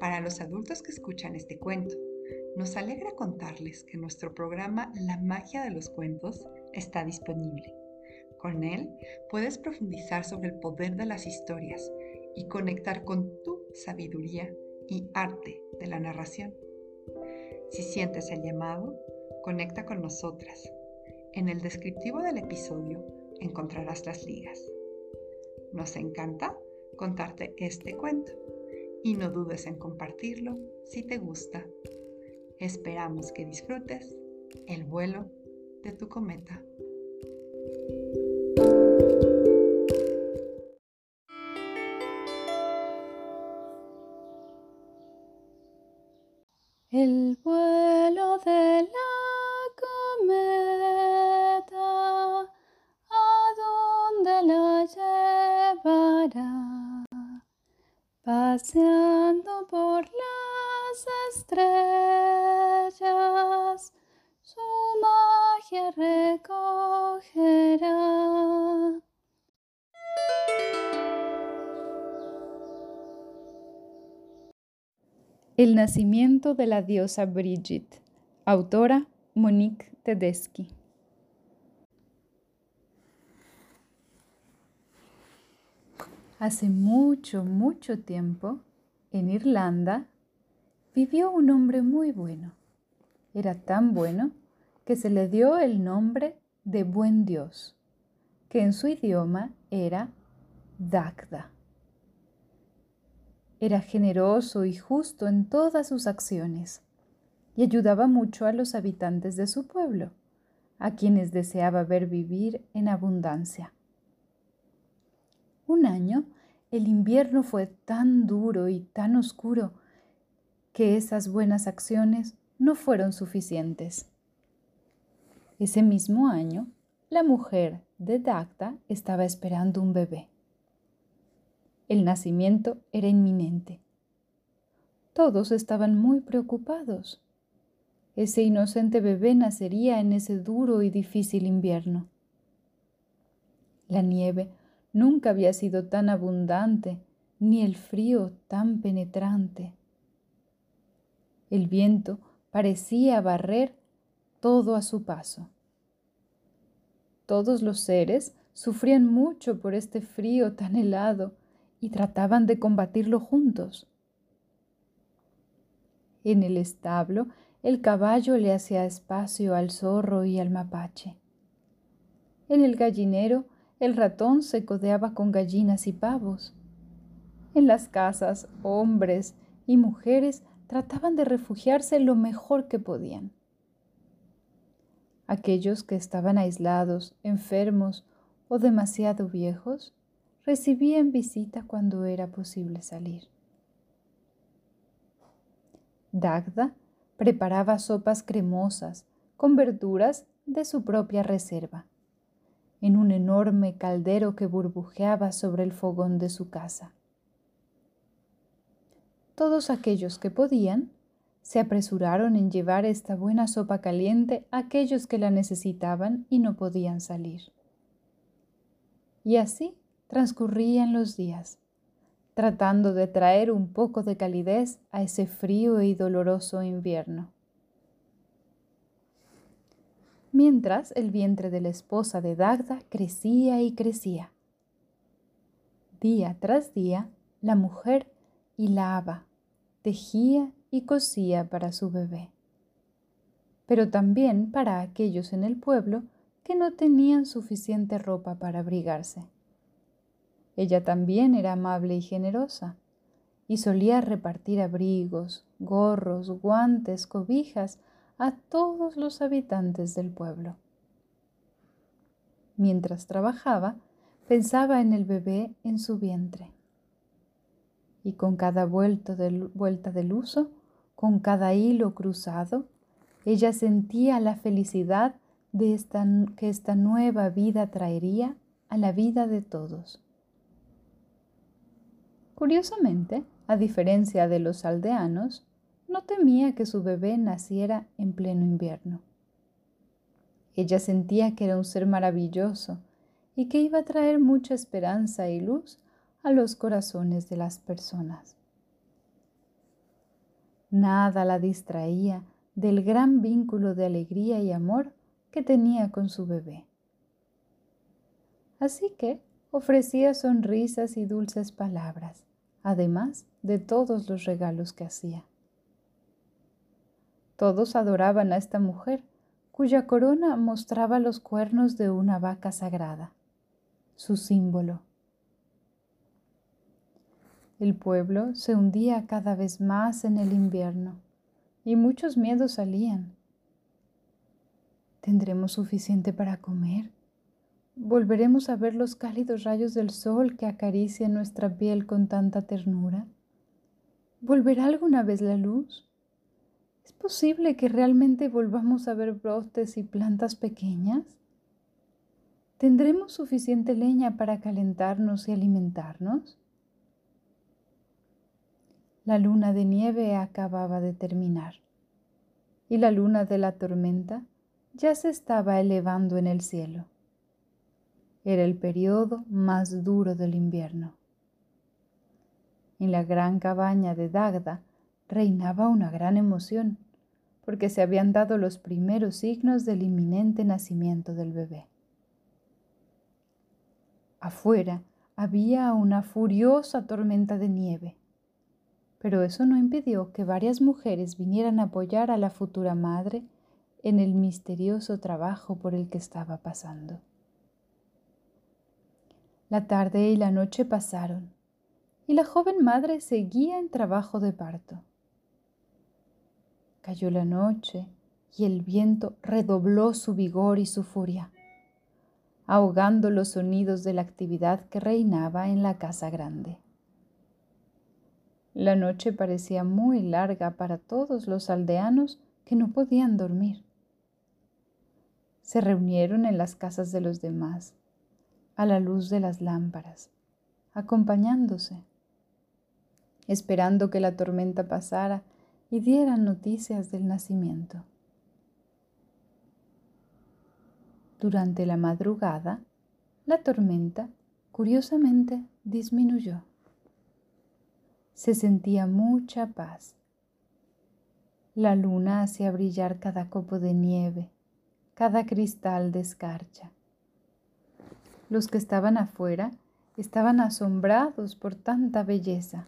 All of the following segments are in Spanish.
Para los adultos que escuchan este cuento, nos alegra contarles que nuestro programa La magia de los cuentos está disponible. Con él puedes profundizar sobre el poder de las historias y conectar con tu sabiduría y arte de la narración. Si sientes el llamado, conecta con nosotras. En el descriptivo del episodio encontrarás las ligas. Nos encanta contarte este cuento y no dudes en compartirlo si te gusta. Esperamos que disfrutes el vuelo de tu cometa. Paseando por las estrellas, su magia recogerá. El nacimiento de la diosa Brigitte, autora Monique Tedeschi. Hace mucho, mucho tiempo, en Irlanda, vivió un hombre muy bueno. Era tan bueno que se le dio el nombre de Buen Dios, que en su idioma era Dagda. Era generoso y justo en todas sus acciones y ayudaba mucho a los habitantes de su pueblo, a quienes deseaba ver vivir en abundancia. Un año el invierno fue tan duro y tan oscuro que esas buenas acciones no fueron suficientes. Ese mismo año, la mujer de Dagda estaba esperando un bebé. El nacimiento era inminente. Todos estaban muy preocupados. Ese inocente bebé nacería en ese duro y difícil invierno. La nieve Nunca había sido tan abundante, ni el frío tan penetrante. El viento parecía barrer todo a su paso. Todos los seres sufrían mucho por este frío tan helado y trataban de combatirlo juntos. En el establo, el caballo le hacía espacio al zorro y al mapache. En el gallinero, el ratón se codeaba con gallinas y pavos. En las casas, hombres y mujeres trataban de refugiarse lo mejor que podían. Aquellos que estaban aislados, enfermos o demasiado viejos recibían visita cuando era posible salir. Dagda preparaba sopas cremosas con verduras de su propia reserva en un enorme caldero que burbujeaba sobre el fogón de su casa. Todos aquellos que podían se apresuraron en llevar esta buena sopa caliente a aquellos que la necesitaban y no podían salir. Y así transcurrían los días, tratando de traer un poco de calidez a ese frío y doloroso invierno mientras el vientre de la esposa de Dagda crecía y crecía. Día tras día, la mujer hilaba, tejía y cosía para su bebé, pero también para aquellos en el pueblo que no tenían suficiente ropa para abrigarse. Ella también era amable y generosa, y solía repartir abrigos, gorros, guantes, cobijas, a todos los habitantes del pueblo. Mientras trabajaba, pensaba en el bebé en su vientre. y con cada vuelta del uso, con cada hilo cruzado, ella sentía la felicidad de que esta nueva vida traería a la vida de todos. Curiosamente, a diferencia de los aldeanos, no temía que su bebé naciera en pleno invierno. Ella sentía que era un ser maravilloso y que iba a traer mucha esperanza y luz a los corazones de las personas. Nada la distraía del gran vínculo de alegría y amor que tenía con su bebé. Así que ofrecía sonrisas y dulces palabras, además de todos los regalos que hacía. Todos adoraban a esta mujer, cuya corona mostraba los cuernos de una vaca sagrada, su símbolo. El pueblo se hundía cada vez más en el invierno y muchos miedos salían. ¿Tendremos suficiente para comer? ¿Volveremos a ver los cálidos rayos del sol que acarician nuestra piel con tanta ternura? ¿Volverá alguna vez la luz? ¿Es posible que realmente volvamos a ver brotes y plantas pequeñas? ¿Tendremos suficiente leña para calentarnos y alimentarnos? La luna de nieve acababa de terminar y la luna de la tormenta ya se estaba elevando en el cielo. Era el periodo más duro del invierno. En la gran cabaña de Dagda reinaba una gran emoción, porque se habían dado los primeros signos del inminente nacimiento del bebé. Afuera había una furiosa tormenta de nieve pero eso no impidió que varias mujeres vinieran a apoyar a la futura madre en el misterioso trabajo por el que estaba pasando. La tarde y la noche pasaron y la joven madre seguía en trabajo de parto. Cayó la noche y el viento redobló su vigor y su furia, ahogando los sonidos de la actividad que reinaba en la casa grande. La noche parecía muy larga para todos los aldeanos que no podían dormir. Se reunieron en las casas de los demás, a la luz de las lámparas, acompañándose, esperando que la tormenta pasara y dieran noticias del nacimiento. Durante la madrugada, la tormenta, curiosamente, disminuyó se sentía mucha paz. La luna hacía brillar cada copo de nieve, cada cristal de escarcha. Los que estaban afuera estaban asombrados por tanta belleza.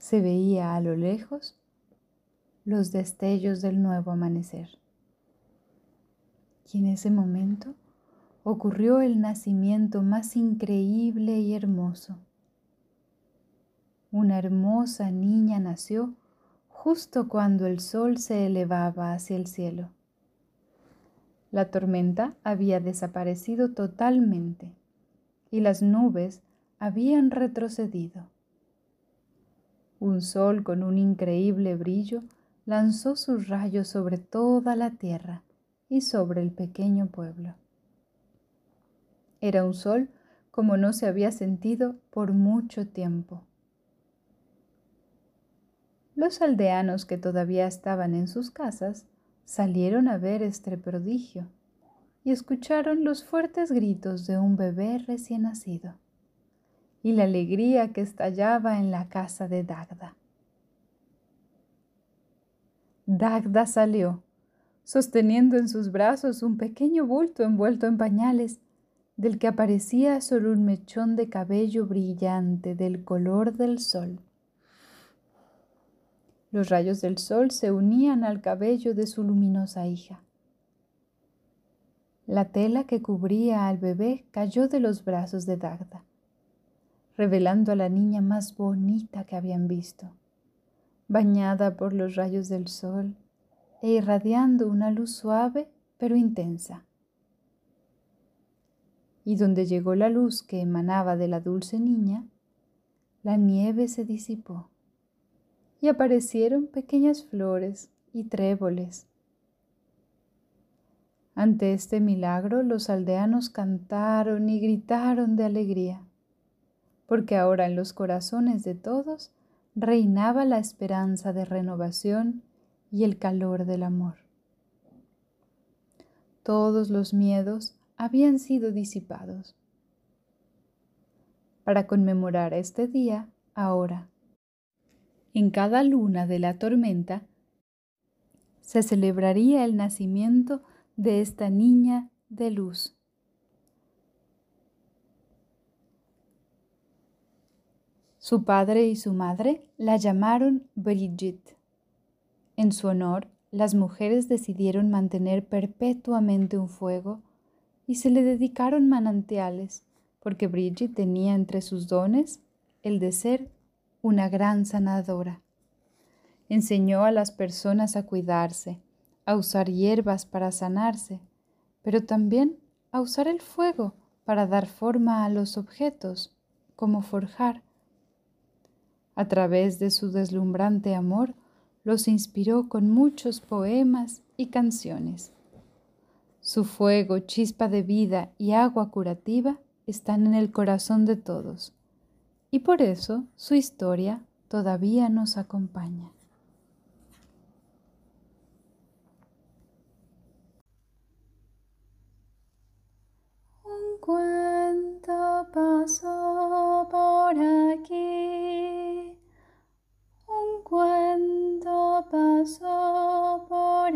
Se veía a lo lejos los destellos del nuevo amanecer. Y en ese momento ocurrió el nacimiento más increíble y hermoso una hermosa niña nació justo cuando el sol se elevaba hacia el cielo. La tormenta había desaparecido totalmente y las nubes habían retrocedido. Un sol con un increíble brillo lanzó sus rayos sobre toda la tierra y sobre el pequeño pueblo. Era un sol como no se había sentido por mucho tiempo. Los aldeanos que todavía estaban en sus casas salieron a ver este prodigio y escucharon los fuertes gritos de un bebé recién nacido y la alegría que estallaba en la casa de Dagda. Dagda salió, sosteniendo en sus brazos un pequeño bulto envuelto en pañales, del que aparecía solo un mechón de cabello brillante del color del sol. Los rayos del sol se unían al cabello de su luminosa hija. La tela que cubría al bebé cayó de los brazos de Dagda, revelando a la niña más bonita que habían visto, bañada por los rayos del sol e irradiando una luz suave pero intensa. Y donde llegó la luz que emanaba de la dulce niña, la nieve se disipó y aparecieron pequeñas flores y tréboles. Ante este milagro los aldeanos cantaron y gritaron de alegría, porque ahora en los corazones de todos reinaba la esperanza de renovación y el calor del amor. Todos los miedos habían sido disipados. Para conmemorar este día, ahora, en cada luna de la tormenta, se celebraría el nacimiento de esta niña de luz. Su padre y su madre la llamaron Brigitte. En su honor, las mujeres decidieron mantener perpetuamente un fuego y se le dedicaron manantiales, porque Brigitte tenía entre sus dones el de ser una gran sanadora. Enseñó a las personas a cuidarse, a usar hierbas para sanarse, pero también a usar el fuego para dar forma a los objetos, como forjar. A través de su deslumbrante amor, los inspiró con muchos poemas y canciones. Su fuego, chispa de vida y agua curativa están en el corazón de todos, y por eso su historia todavía nos acompaña. Un cuento pasó por aquí, un cuento pasó por